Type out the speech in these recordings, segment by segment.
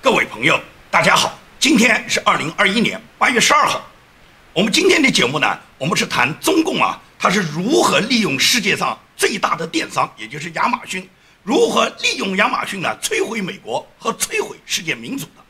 各位朋友，大家好，今天是二零二一年八月十二号。我们今天的节目呢，我们是谈中共啊，它是如何利用世界上最大的电商，也就是亚马逊，如何利用亚马逊呢，摧毁美国和摧毁世界民主的。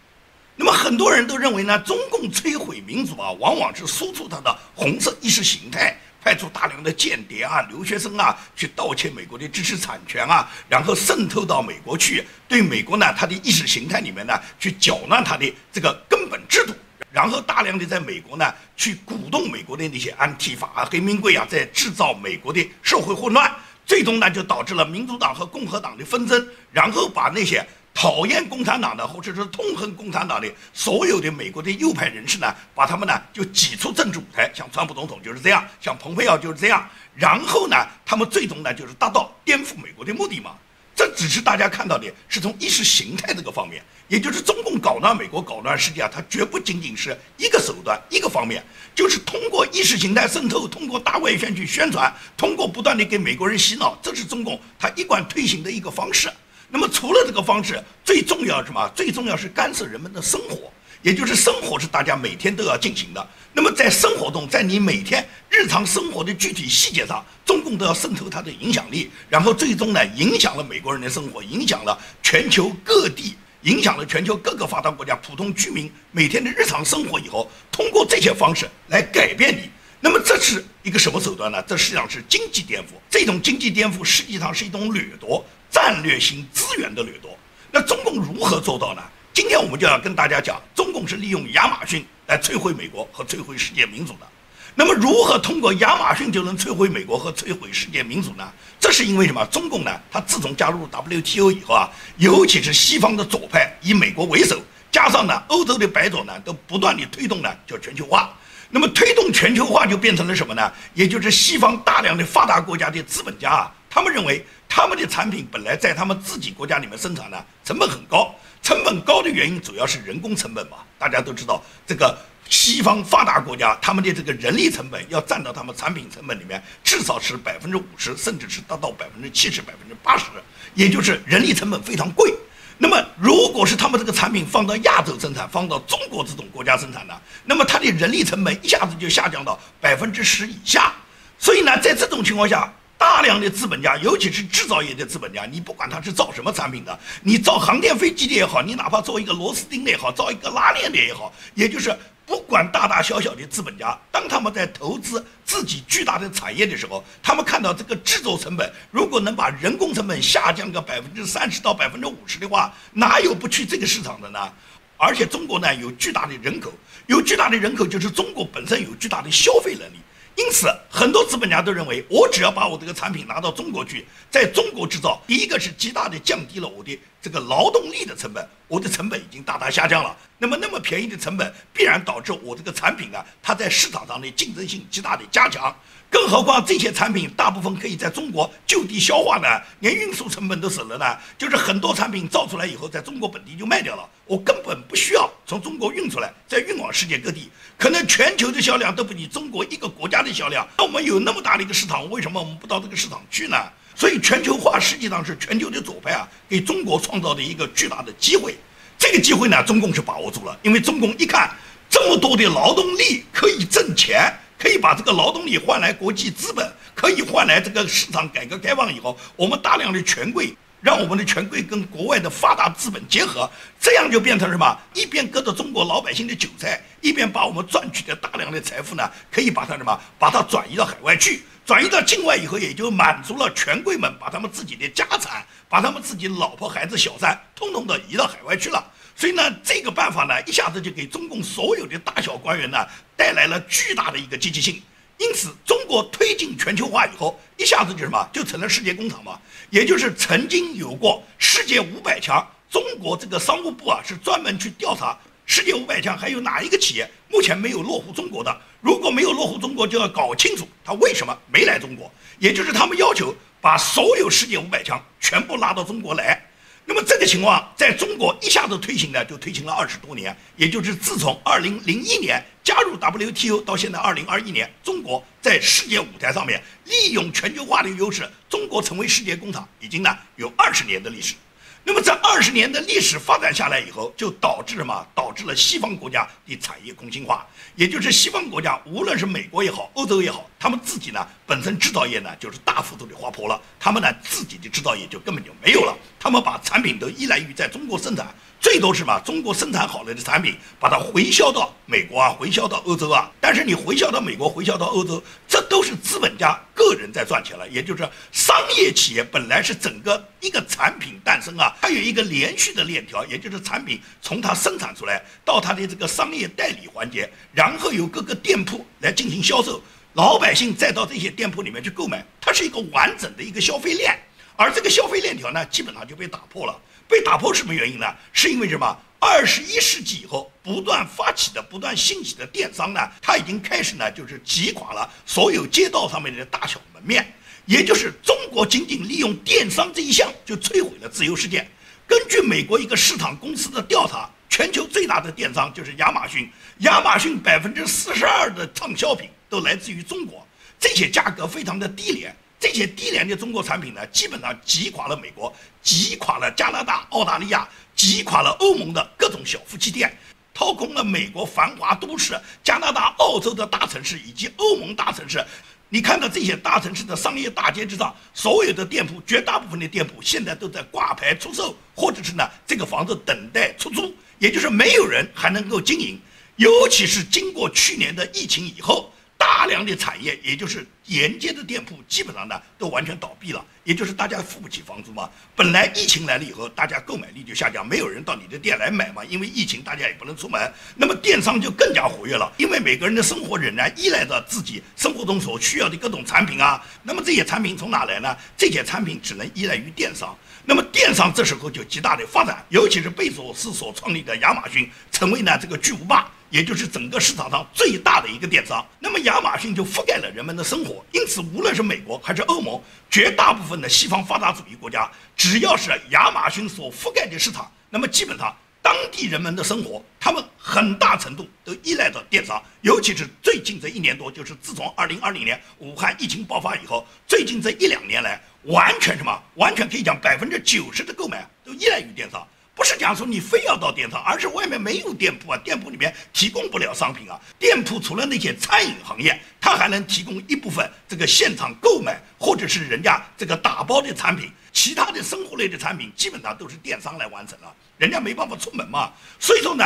那么很多人都认为呢，中共摧毁民主啊，往往是输出它的红色意识形态。派出大量的间谍啊、留学生啊，去盗窃美国的知识产权啊，然后渗透到美国去，对美国呢，它的意识形态里面呢，去搅乱它的这个根本制度，然后大量的在美国呢，去鼓动美国的那些安提法啊、黑名贵啊，在制造美国的社会混乱，最终呢，就导致了民主党和共和党的纷争，然后把那些。讨厌共产党的，或者是痛恨共产党的所有的美国的右派人士呢，把他们呢就挤出政治舞台，像川普总统就是这样，像蓬佩奥就是这样。然后呢，他们最终呢就是达到颠覆美国的目的嘛。这只是大家看到的是从意识形态这个方面，也就是中共搞乱美国、搞乱世界啊，它绝不仅仅是一个手段、一个方面，就是通过意识形态渗透，通过大外宣去宣传，通过不断的给美国人洗脑，这是中共它一贯推行的一个方式。那么除了这个方式，最重要什么？最重要是干涉人们的生活，也就是生活是大家每天都要进行的。那么在生活中，在你每天日常生活的具体细节上，中共都要渗透它的影响力，然后最终呢，影响了美国人的生活，影响了全球各地，影响了全球各个发达国家普通居民每天的日常生活以后，通过这些方式来改变你。那么这是一个什么手段呢？这实际上是经济颠覆。这种经济颠覆实际上是一种掠夺。战略性资源的掠夺，那中共如何做到呢？今天我们就要跟大家讲，中共是利用亚马逊来摧毁美国和摧毁世界民主的。那么，如何通过亚马逊就能摧毁美国和摧毁世界民主呢？这是因为什么？中共呢，它自从加入 WTO 以后啊，尤其是西方的左派以美国为首，加上呢欧洲的白左呢，都不断地推动呢叫全球化。那么推动全球化就变成了什么呢？也就是西方大量的发达国家的资本家啊，他们认为。他们的产品本来在他们自己国家里面生产呢，成本很高。成本高的原因主要是人工成本嘛。大家都知道，这个西方发达国家他们的这个人力成本要占到他们产品成本里面，至少是百分之五十，甚至是达到百分之七十、百分之八十，也就是人力成本非常贵。那么，如果是他们这个产品放到亚洲生产，放到中国这种国家生产呢，那么它的人力成本一下子就下降到百分之十以下。所以呢，在这种情况下，大量的资本家，尤其是制造业的资本家，你不管他是造什么产品的，你造航天飞机的也好，你哪怕做一个螺丝钉的也好，造一个拉链的也好，也就是不管大大小小的资本家，当他们在投资自己巨大的产业的时候，他们看到这个制作成本如果能把人工成本下降个百分之三十到百分之五十的话，哪有不去这个市场的呢？而且中国呢有巨大的人口，有巨大的人口就是中国本身有巨大的消费能力。因此，很多资本家都认为，我只要把我这个产品拿到中国去，在中国制造，第一个是极大的降低了我的这个劳动力的成本，我的成本已经大大下降了。那么，那么便宜的成本，必然导致我这个产品啊，它在市场上的竞争性极大的加强。更何况这些产品大部分可以在中国就地消化呢，连运输成本都省了呢。就是很多产品造出来以后，在中国本地就卖掉了，我根本不需要从中国运出来，再运往世界各地，可能全球的销量都不及中国一个国家的销量。那我们有那么大的一个市场，为什么我们不到这个市场去呢？所以全球化实际上是全球的左派啊，给中国创造的一个巨大的机会。这个机会呢，中共是把握住了，因为中共一看这么多的劳动力可以挣钱。可以把这个劳动力换来国际资本，可以换来这个市场改革开放以后，我们大量的权贵，让我们的权贵跟国外的发达资本结合，这样就变成什么？一边割着中国老百姓的韭菜，一边把我们赚取的大量的财富呢，可以把它什么？把它转移到海外去，转移到境外以后，也就满足了权贵们把他们自己的家产，把他们自己老婆孩子小三，通通的移到海外去了。所以呢，这个办法呢，一下子就给中共所有的大小官员呢带来了巨大的一个积极性。因此，中国推进全球化以后，一下子就什么，就成了世界工厂嘛。也就是曾经有过世界五百强，中国这个商务部啊是专门去调查世界五百强还有哪一个企业目前没有落户中国的。如果没有落户中国，就要搞清楚他为什么没来中国。也就是他们要求把所有世界五百强全部拉到中国来。那么这个情况在中国一下子推行呢，就推行了二十多年，也就是自从二零零一年加入 WTO 到现在二零二一年，中国在世界舞台上面利用全球化的优势，中国成为世界工厂，已经呢有二十年的历史。那么这二十年的历史发展下来以后，就导致什么？导致了西方国家的产业空心化，也就是西方国家，无论是美国也好，欧洲也好，他们自己呢本身制造业呢就是大幅度的滑坡了，他们呢自己的制造业就根本就没有了，他们把产品都依赖于在中国生产。最多是把中国生产好了的产品，把它回销到美国啊，回销到欧洲啊。但是你回销到美国，回销到欧洲，这都是资本家个人在赚钱了。也就是商业企业本来是整个一个产品诞生啊，它有一个连续的链条，也就是产品从它生产出来到它的这个商业代理环节，然后由各个店铺来进行销售，老百姓再到这些店铺里面去购买，它是一个完整的一个消费链。而这个消费链条呢，基本上就被打破了。被打破什么原因呢？是因为什么？二十一世纪以后不断发起的、不断兴起的电商呢，它已经开始呢，就是击垮了所有街道上面的大小门面。也就是中国仅仅利用电商这一项，就摧毁了自由世界。根据美国一个市场公司的调查，全球最大的电商就是亚马逊，亚马逊百分之四十二的畅销品都来自于中国，这些价格非常的低廉。这些低廉的中国产品呢，基本上击垮了美国，击垮了加拿大、澳大利亚，击垮了欧盟的各种小夫妻店，掏空了美国繁华都市、加拿大、澳洲的大城市以及欧盟大城市。你看到这些大城市的商业大街之上，所有的店铺，绝大部分的店铺现在都在挂牌出售，或者是呢，这个房子等待出租，也就是没有人还能够经营。尤其是经过去年的疫情以后。大量的产业，也就是沿街的店铺，基本上呢都完全倒闭了，也就是大家付不起房租嘛。本来疫情来了以后，大家购买力就下降，没有人到你的店来买嘛，因为疫情大家也不能出门，那么电商就更加活跃了，因为每个人的生活仍然依赖着自己生活中所需要的各种产品啊。那么这些产品从哪来呢？这些产品只能依赖于电商。那么电商这时候就极大的发展，尤其是贝索斯所创立的亚马逊，成为呢这个巨无霸。也就是整个市场上最大的一个电商，那么亚马逊就覆盖了人们的生活，因此无论是美国还是欧盟，绝大部分的西方发达主义国家，只要是亚马逊所覆盖的市场，那么基本上当地人们的生活，他们很大程度都依赖着电商，尤其是最近这一年多，就是自从二零二零年武汉疫情爆发以后，最近这一两年来，完全什么，完全可以讲百分之九十的购买都依赖于电商。不是讲说你非要到电商，而是外面没有店铺啊，店铺里面提供不了商品啊。店铺除了那些餐饮行业，它还能提供一部分这个现场购买或者是人家这个打包的产品，其他的生活类的产品基本上都是电商来完成了，人家没办法出门嘛。所以说呢，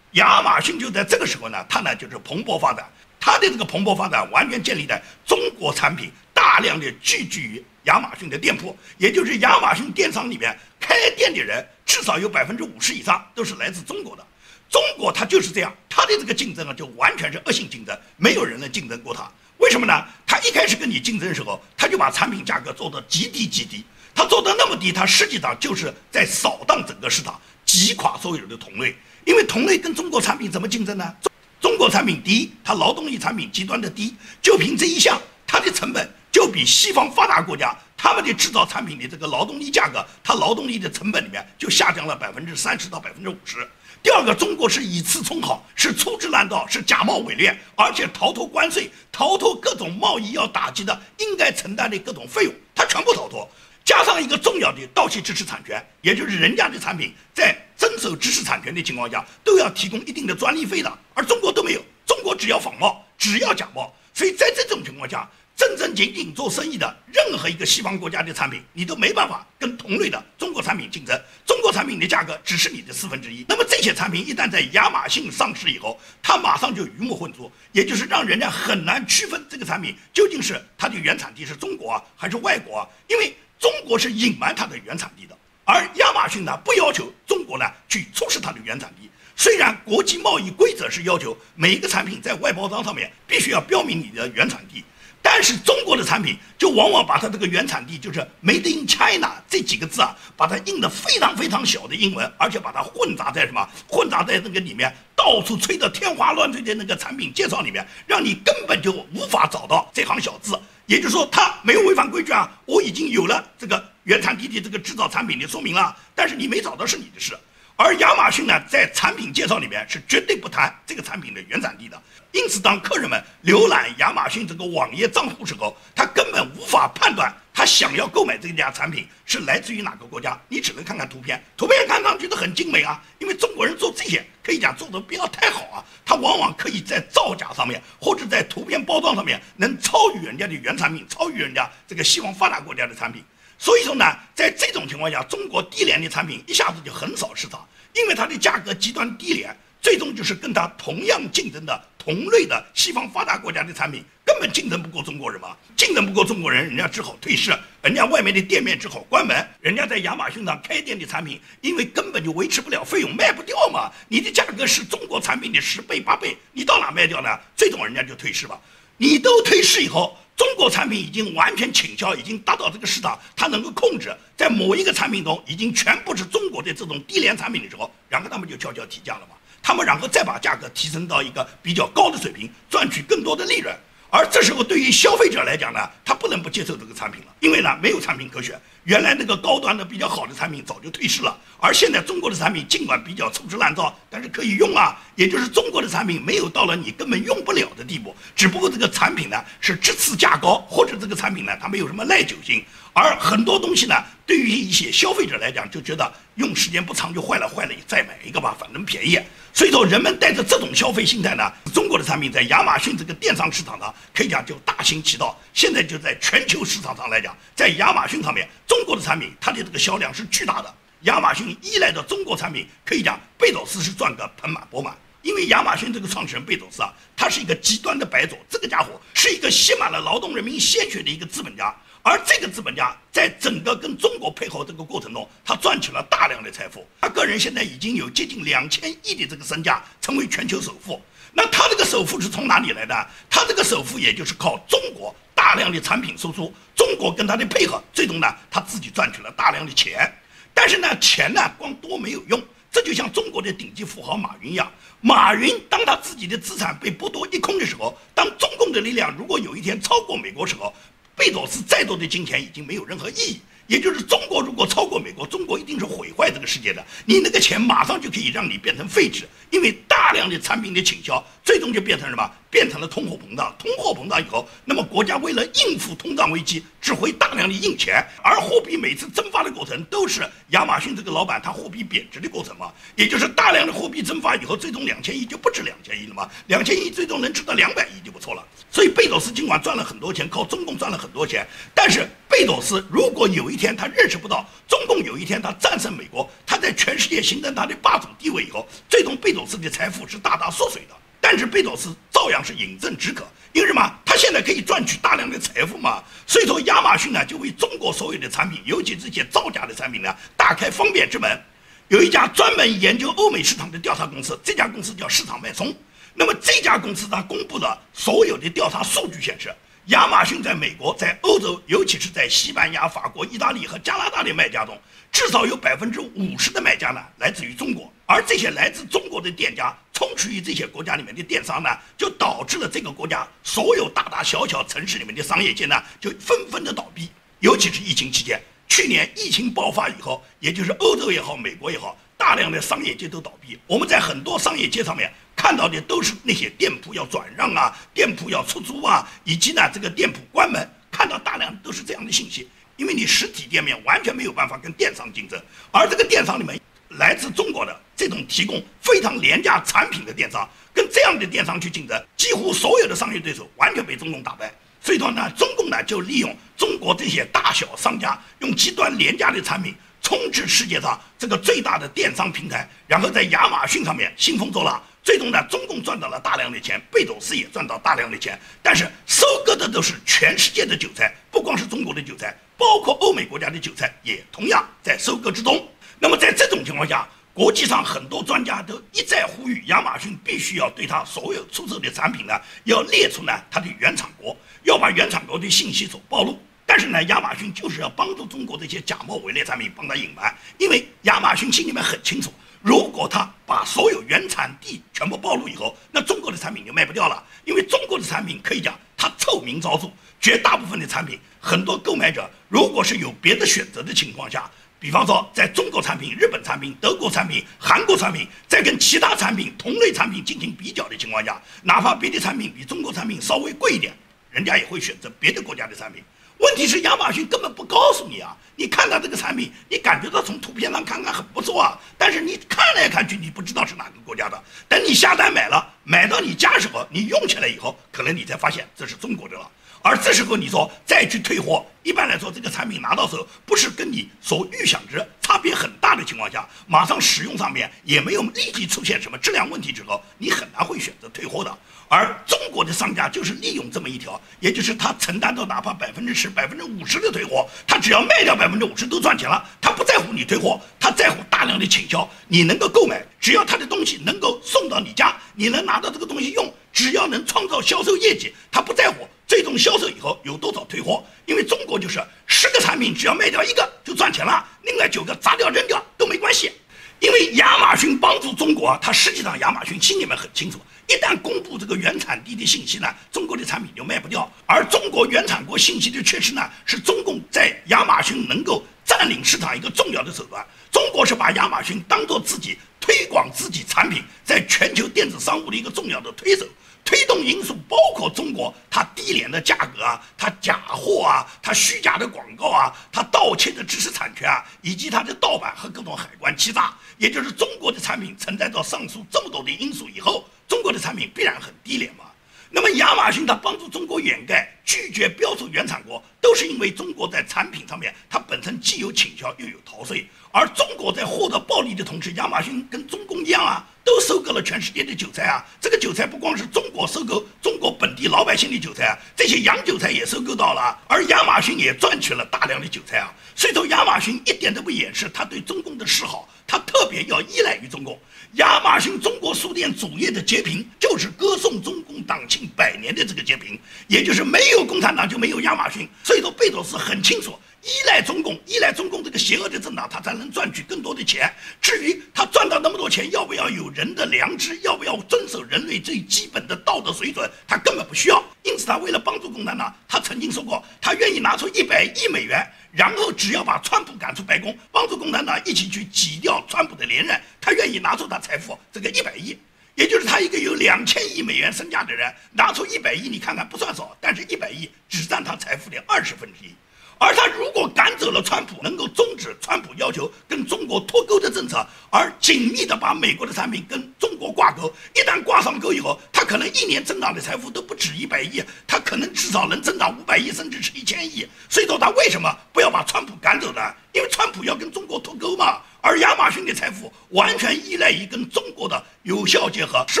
亚马逊就在这个时候呢，它呢就是蓬勃发展，它的这个蓬勃发展完全建立在中国产品大量的聚集于亚马逊的店铺，也就是亚马逊电商里面开店的人。至少有百分之五十以上都是来自中国的，中国它就是这样，它的这个竞争啊，就完全是恶性竞争，没有人能竞争过它。为什么呢？它一开始跟你竞争的时候，它就把产品价格做得极低极低，它做得那么低，它实际上就是在扫荡整个市场，击垮所有的同类。因为同类跟中国产品怎么竞争呢？中国产品第一，它劳动力产品极端的低，就凭这一项，它的成本就比西方发达国家。他们的制造产品的这个劳动力价格，它劳动力的成本里面就下降了百分之三十到百分之五十。第二个，中国是以次充好，是粗制滥造，是假冒伪劣，而且逃脱关税，逃脱各种贸易要打击的应该承担的各种费用，它全部逃脱。加上一个重要的盗窃知识产权，也就是人家的产品在遵守知识产权的情况下，都要提供一定的专利费的，而中国都没有，中国只要仿冒，只要假冒。所以在这种情况下。正正经经做生意的任何一个西方国家的产品，你都没办法跟同类的中国产品竞争。中国产品的价格只是你的四分之一。那么这些产品一旦在亚马逊上市以后，它马上就鱼目混珠，也就是让人家很难区分这个产品究竟是它的原产地是中国啊还是外国啊？因为中国是隐瞒它的原产地的，而亚马逊呢不要求中国呢去出示它的原产地。虽然国际贸易规则是要求每一个产品在外包装上面必须要标明你的原产地。但是中国的产品就往往把它这个原产地就是 Made in China 这几个字啊，把它印的非常非常小的英文，而且把它混杂在什么？混杂在那个里面，到处吹得天花乱坠的那个产品介绍里面，让你根本就无法找到这行小字。也就是说，它没有违反规矩啊，我已经有了这个原产地的这个制造产品的说明了，但是你没找到是你的事。而亚马逊呢，在产品介绍里面是绝对不谈这个产品的原产地的。因此，当客人们浏览亚马逊这个网页账户时候，他根本无法判断。他想要购买这家产品是来自于哪个国家？你只能看看图片，图片看上去都很精美啊。因为中国人做这些可以讲做的不要太好啊，他往往可以在造假上面或者在图片包装上面能超越人家的原产品，超越人家这个西方发达国家的产品。所以说呢，在这种情况下，中国低廉的产品一下子就横扫市场，因为它的价格极端低廉，最终就是跟它同样竞争的同类的西方发达国家的产品。根本竞争不过中国人嘛，竞争不过中国人，人家只好退市，人家外面的店面只好关门，人家在亚马逊上开店的产品，因为根本就维持不了费用，卖不掉嘛。你的价格是中国产品的十倍八倍，你到哪卖掉呢？最终人家就退市吧。你都退市以后，中国产品已经完全倾销，已经达到这个市场，它能够控制在某一个产品中已经全部是中国的这种低廉产品的时候，然后他们就悄悄提价了嘛。他们然后再把价格提升到一个比较高的水平，赚取更多的利润。而这时候，对于消费者来讲呢，他不能不接受这个产品了，因为呢，没有产品可选。原来那个高端的、比较好的产品早就退市了，而现在中国的产品尽管比较粗制滥造，但是可以用啊。也就是中国的产品没有到了你根本用不了的地步，只不过这个产品呢是质次价高，或者这个产品呢它没有什么耐久性。而很多东西呢，对于一些消费者来讲，就觉得用时间不长就坏了，坏了你再买一个吧，反正便宜。所以说，人们带着这种消费心态呢，中国的产品在亚马逊这个电商市场上，可以讲就大行其道。现在就在全球市场上来讲，在亚马逊上面，中中国的产品它的这个销量是巨大的。亚马逊依赖的中国产品，可以讲贝佐斯是赚个盆满钵满。因为亚马逊这个创始人贝佐斯啊，他是一个极端的白左，这个家伙是一个吸满了劳动人民鲜血的一个资本家。而这个资本家在整个跟中国配合这个过程中，他赚取了大量的财富。他个人现在已经有接近两千亿的这个身价，成为全球首富。那他这个首富是从哪里来的？他这个首富也就是靠中国大量的产品输出，中国跟他的配合，最终呢他自己赚取了大量的钱。但是呢，钱呢光多没有用。这就像中国的顶级富豪马云一样，马云当他自己的资产被剥夺一空的时候，当中共的力量如果有一天超过美国时候。贝佐斯再多的金钱已经没有任何意义。也就是中国如果超过美国，中国一定是毁坏这个世界的。你那个钱马上就可以让你变成废纸，因为大量的产品的倾销，最终就变成什么？变成了通货膨胀。通货膨胀以后，那么国家为了应付通胀危机，只会大量的印钱，而货币每次增发的过程都是亚马逊这个老板他货币贬值的过程嘛。也就是大量的货币增发以后，最终两千亿就不止两千亿了嘛？两千亿最终能值到两百亿就不错了。所以贝佐斯尽管赚了很多钱，靠中共赚了很多钱，但是贝佐斯如果有一天他认识不到中共有一天他战胜美国，他在全世界形成他的霸主地位以后，最终贝佐斯的财富是大大缩水的。但是贝佐斯照样是饮鸩止渴，因为什么？他现在可以赚取大量的财富嘛。所以说亚马逊呢就为中国所有的产品，尤其这些造假的产品呢，打开方便之门。有一家专门研究欧美市场的调查公司，这家公司叫市场脉冲。那么这家公司它公布的所有的调查数据显示。亚马逊在美国、在欧洲，尤其是在西班牙、法国、意大利和加拿大的卖家中，至少有百分之五十的卖家呢来自于中国。而这些来自中国的店家充斥于这些国家里面的电商呢，就导致了这个国家所有大大小小城市里面的商业街呢就纷纷的倒闭。尤其是疫情期间，去年疫情爆发以后，也就是欧洲也好，美国也好，大量的商业街都倒闭。我们在很多商业街上面。看到的都是那些店铺要转让啊，店铺要出租啊，以及呢这个店铺关门，看到大量都是这样的信息。因为你实体店面完全没有办法跟电商竞争，而这个电商里面来自中国的这种提供非常廉价产品的电商，跟这样的电商去竞争，几乎所有的商业对手完全被中共打败。所以说呢，中共呢就利用中国这些大小商家用极端廉价的产品充斥世界上这个最大的电商平台，然后在亚马逊上面兴风作浪。最终呢，中共赚到了大量的钱，贝佐斯也赚到大量的钱，但是收割的都是全世界的韭菜，不光是中国的韭菜，包括欧美国家的韭菜也同样在收割之中。那么在这种情况下，国际上很多专家都一再呼吁亚马逊必须要对它所有出售的产品呢，要列出呢它的原产国，要把原产国的信息所暴露。但是呢，亚马逊就是要帮助中国这些假冒伪劣产品帮他隐瞒，因为亚马逊心里面很清楚。如果他把所有原产地全部暴露以后，那中国的产品就卖不掉了。因为中国的产品可以讲它臭名昭著，绝大部分的产品，很多购买者如果是有别的选择的情况下，比方说在中国产品、日本产品、德国产品、韩国产品，在跟其他产品同类产品进行比较的情况下，哪怕别的产品比中国产品稍微贵一点，人家也会选择别的国家的产品。问题是亚马逊根本不告诉你啊！你看到这个产品，你感觉到从图片上看看很不错啊，但是你看来看去，你不知道是哪个国家的。等你下单买了，买到你家时候，你用起来以后，可能你才发现这是中国的了。而这时候你说再去退货，一般来说这个产品拿到手不是跟你所预想值差别很大的情况下，马上使用上面也没有立即出现什么质量问题之后，你很难会选择退货的。而中国的商家就是利用这么一条，也就是他承担到哪怕百分之十、百分之五十的退货，他只要卖掉百分之五十都赚钱了，他不在乎你退货，他在乎大量的倾销，你能够购买，只要他的东西能够送到你家，你能拿到这个东西用，只要能创造销售业绩，他不在乎。最终销售以后有多少退货？因为中国就是十个产品只要卖掉一个就赚钱了，另外九个砸掉扔掉都没关系。因为亚马逊帮助中国，它实际上亚马逊心里面很清楚，一旦公布这个原产地的信息呢，中国的产品就卖不掉。而中国原产国信息的缺失呢，是中共在亚马逊能够占领市场一个重要的手段。中国是把亚马逊当做自己推广自己产品在全球电子商务的一个重要的推手。推动因素包括中国它低廉的价格啊，它假货啊，它虚假的广告啊，它盗窃的知识产权啊，以及它的盗版和各种海关欺诈，也就是中国的产品存在着上述这么多的因素以后，中国的产品必然很低廉嘛。那么亚马逊它帮助中国掩盖、拒绝标注原产国，都是因为中国在产品上面它本身既有倾销又有逃税，而中国在获得暴利的同时，亚马逊跟中共一样啊。都收割了全世界的韭菜啊！这个韭菜不光是中国收购中国本地老百姓的韭菜啊，这些洋韭菜也收购到了，而亚马逊也赚取了大量的韭菜啊！所以说，亚马逊一点都不掩饰他对中共的示好，他特别要依赖于中共。亚马逊中国书店主页的截屏就是歌颂中共党庆百年的这个截屏，也就是没有共产党就没有亚马逊。所以说，贝佐斯很清楚。依赖中共，依赖中共这个邪恶的政党，他才能赚取更多的钱。至于他赚到那么多钱，要不要有人的良知，要不要遵守人类最基本的道德水准，他根本不需要。因此，他为了帮助共产党，他曾经说过，他愿意拿出一百亿美元，然后只要把川普赶出白宫，帮助共产党一起去挤掉川普的连任，他愿意拿出他财富这个一百亿，也就是他一个有两千亿美元身价的人，拿出一百亿，你看看不算少，但是一百亿只占他财富的二十分之一。而他如果赶走了川普，能够终止川普要求跟中国脱钩的政策，而紧密的把美国的产品跟中国挂钩，一旦挂上钩以后，他可能一年增长的财富都不止一百亿，他可能至少能增长五百亿，甚至是一千亿。所以说，他为什么不要把川普赶走呢？因为川普要跟中国脱钩嘛。而亚马逊的财富完全依赖于跟中国的有效结合，是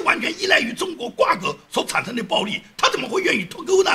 完全依赖于中国挂钩所产生的暴利，他怎么会愿意脱钩呢？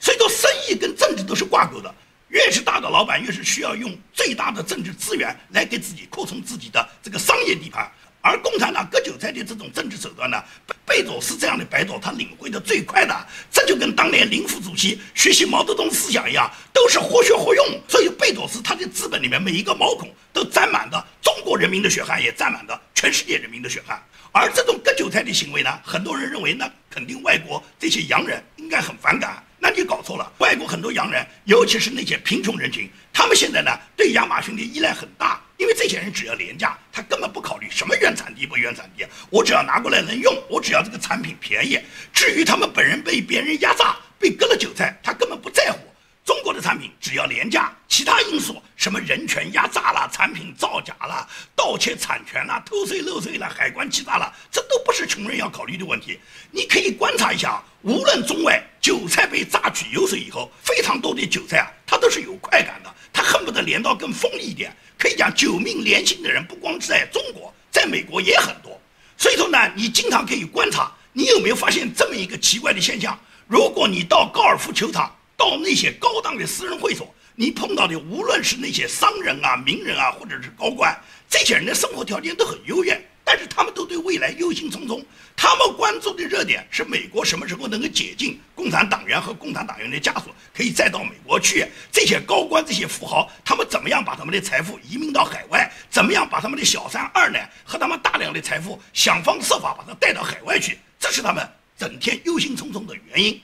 所以说，生意跟政治都是挂钩的。越是大的老板，越是需要用最大的政治资源来给自己扩充自己的这个商业地盘。而共产党割韭菜的这种政治手段呢，贝佐斯这样的白左他领会的最快的，这就跟当年林副主席学习毛泽东思想一样，都是活学活用。所以贝佐斯他的资本里面每一个毛孔都沾满的中国人民的血汗，也沾满的全世界人民的血汗。而这种割韭菜的行为呢，很多人认为呢，肯定外国这些洋人应该很反感。那你搞错了，外国很多洋人，尤其是那些贫穷人群，他们现在呢对亚马逊的依赖很大，因为这些人只要廉价，他根本不考虑什么原产地不原产地，我只要拿过来能用，我只要这个产品便宜。至于他们本人被别人压榨，被割了韭菜，他根本不在乎。中国的产品只要廉价，其他因素什么人权压榨了、产品造假了、盗窃产权了、偷税漏税了、海关欺诈了，这都不是穷人要考虑的问题。你可以观察一下，无论中外，韭菜被榨取油水以后，非常多的韭菜啊，它都是有快感的，它恨不得镰刀更锋利一点。可以讲，九命连心的人不光在中国，在美国也很多。所以说呢，你经常可以观察，你有没有发现这么一个奇怪的现象？如果你到高尔夫球场，到那些高档的私人会所，你碰到的无论是那些商人啊、名人啊，或者是高官，这些人的生活条件都很优越，但是他们都对未来忧心忡忡。他们关注的热点是美国什么时候能够解禁共产党员和共产党员的枷锁，可以再到美国去。这些高官、这些富豪，他们怎么样把他们的财富移民到海外？怎么样把他们的小三、二奶和他们大量的财富想方设法把它带到海外去？这是他们整天忧心忡忡的原因。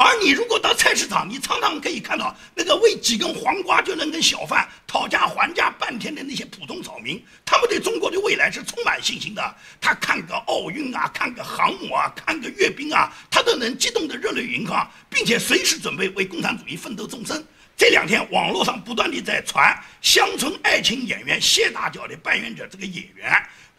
而你如果到菜市场，你常常可以看到那个为几根黄瓜就能跟小贩讨价还价半天的那些普通草民，他们对中国的未来是充满信心的。他看个奥运啊，看个航母啊，看个阅兵啊，他都能激动得热泪盈眶，并且随时准备为共产主义奋斗终身。这两天网络上不断的在传乡村爱情演员谢大脚的扮演者这个演员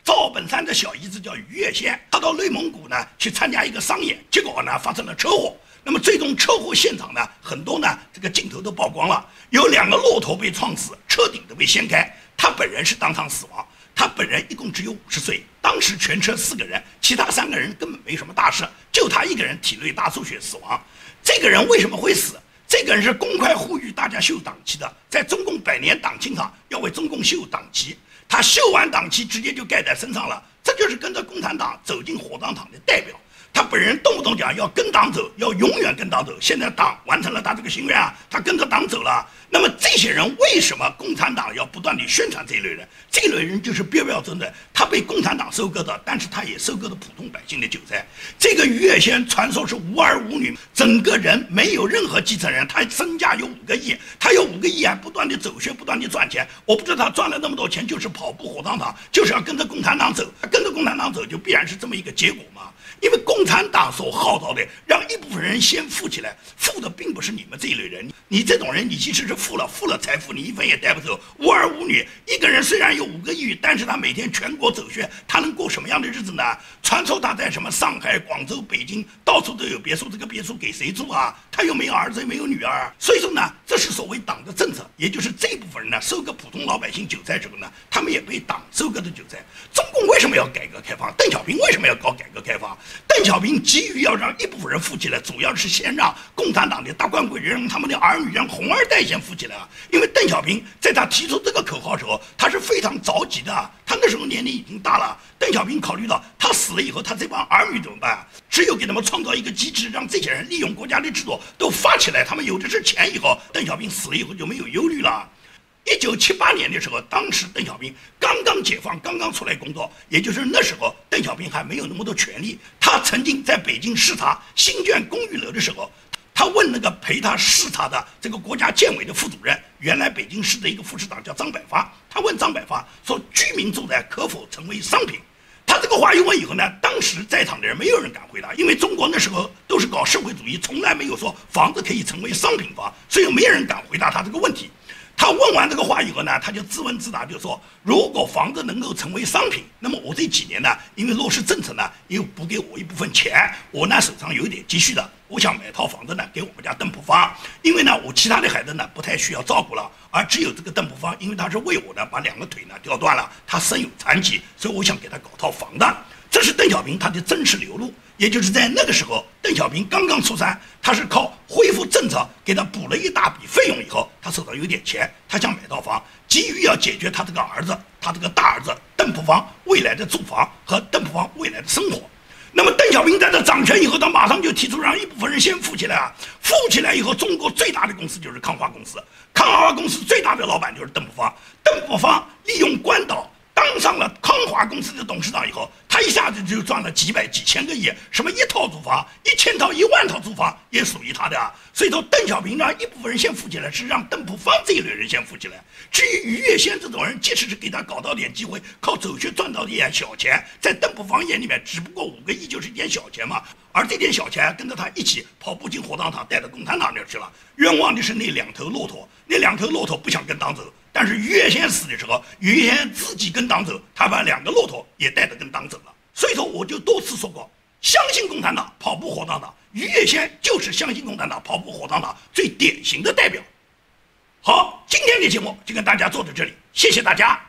赵本山的小姨子叫于月仙，他到内蒙古呢去参加一个商演，结果呢发生了车祸。那么最终车祸现场呢，很多呢这个镜头都曝光了，有两个骆驼被撞死，车顶都被掀开，他本人是当场死亡。他本人一共只有五十岁，当时全车四个人，其他三个人根本没什么大事，就他一个人体内大出血死亡。这个人为什么会死？这个人是公开呼吁大家秀党旗的，在中共百年党庆上要为中共秀党旗，他秀完党旗直接就盖在身上了，这就是跟着共产党走进火葬场的代表。他本人动不动讲要跟党走，要永远跟党走。现在党完成了他这个心愿啊，他跟着党走了。那么这些人为什么共产党要不断地宣传这一类人？这一类人就是标标准准，他被共产党收割的，但是他也收割了普通百姓的韭菜。这个于月仙传说是无儿无女，整个人没有任何继承人，他身价有五个亿，他有五个亿啊，不断地走穴，不断地赚钱。我不知道他赚了那么多钱就是跑步火葬场，就是要跟着共产党走，跟着共产党走就必然是这么一个结果嘛。因为共产党所号召的，让一部分人先富起来，富的并不是你们这一类人。你这种人，你即使是富了，富了财富，你一分也带不走。无儿无女，一个人虽然有五个亿，但是他每天全国走穴，他能过什么样的日子呢？传说他在什么上海、广州、北京，到处都有别墅，这个别墅给谁住啊？他又没有儿子，又没有女儿，所以说呢，这是所谓党的政策，也就是这部分人呢，收割普通老百姓韭菜之后呢，他们也被党收割的韭菜。中共为什么要改革开放？邓小平为什么要搞改革开放？邓小平急于要让一部分人富起来，主要是先让共产党的大官贵人、让他们的儿女、让红二代先富起来啊！因为邓小平在他提出这个口号时候，他是非常着急的。他那时候年龄已经大了，邓小平考虑到他死了以后，他这帮儿女怎么办？只有给他们创造一个机制，让这些人利用国家的制度都发起来，他们有的是钱。以后邓小平死了以后就没有忧虑了。一九七八年的时候，当时邓小平刚刚解放，刚刚出来工作，也就是那时候，邓小平还没有那么多权利。他曾经在北京视察新建公寓楼的时候，他问那个陪他视察的这个国家建委的副主任，原来北京市的一个副市长叫张百发，他问张百发说：“居民住宅可否成为商品？”他这个话一问以后呢，当时在场的人没有人敢回答，因为中国那时候都是搞社会主义，从来没有说房子可以成为商品房，所以没有人敢回答他这个问题。他问完这个话以后呢，他就自问自答，就说：如果房子能够成为商品，那么我这几年呢，因为落实政策呢，又补给我一部分钱，我呢手上有一点积蓄的，我想买套房子呢，给我们家邓普方，因为呢，我其他的孩子呢不太需要照顾了，而只有这个邓普方，因为他是为我呢把两个腿呢掉断了，他身有残疾，所以我想给他搞套房的。这是邓小平他的真实流露，也就是在那个时候，邓小平刚刚出山，他是靠恢复政策给他补了一大笔费用以后，他手上有点钱，他想买套房，急于要解决他这个儿子，他这个大儿子邓普方未来的住房和邓普方未来的生活。那么邓小平在这掌权以后，他马上就提出让一部分人先富起来啊，富起来以后，中国最大的公司就是康华公司，康华公司最大的老板就是邓普方，邓普方利用关岛。当上了康华公司的董事长以后，他一下子就赚了几百几千个亿，什么一套住房、一千套、一万套住房也属于他的。啊所以说，邓小平让一部分人先富起来，是让邓普方这一类人先富起来。至于于月仙这种人，即使是给他搞到点机会，靠走穴赚到一点小钱，在邓普方眼里面，只不过五个亿就是一点小钱嘛。而这点小钱跟着他一起跑步进火葬场，带到共产党那去了。冤枉的是那两头骆驼，那两头骆驼不想跟党走。但是于月仙死的时候，于月仙自己跟党走，他把两个骆驼也带着跟党走了。所以说，我就多次说过，相信共产党，跑步火葬场。于月仙就是相信共产党，跑步火葬场最典型的代表。好，今天的节目就跟大家做到这里，谢谢大家。